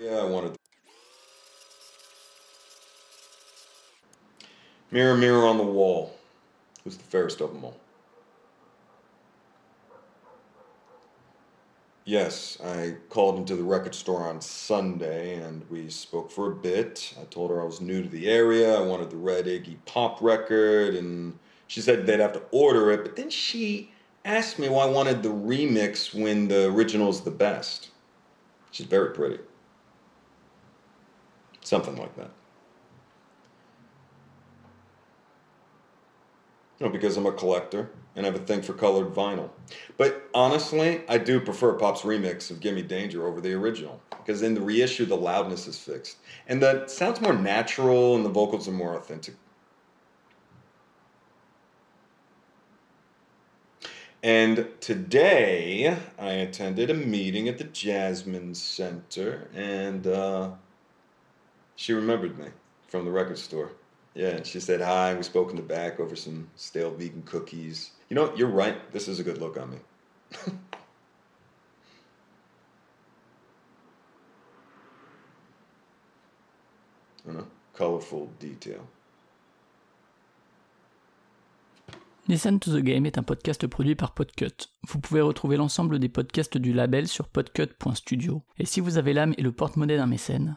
Yeah, I wanted. Mirror, mirror on the wall. Who's the fairest of them all? Yes, I called into the record store on Sunday and we spoke for a bit. I told her I was new to the area, I wanted the Red Iggy Pop record, and she said they'd have to order it, but then she asked me why I wanted the remix when the original's the best. She's very pretty. Something like that. You know, because I'm a collector and I have a thing for colored vinyl. But honestly, I do prefer Pop's remix of Gimme Danger over the original because in the reissue, the loudness is fixed and the sounds more natural and the vocals are more authentic. And today, I attended a meeting at the Jasmine Center, and uh, she remembered me from the record store. Yeah, she said hi. We spoke in the back over some stale vegan cookies. You know, you're right. This is a good look on me. colorful detail. Listen to the Game est un podcast produit par Podcut. Vous pouvez retrouver l'ensemble des podcasts du label sur podcut.studio. Et si vous avez l'âme et le porte-monnaie d'un mécène,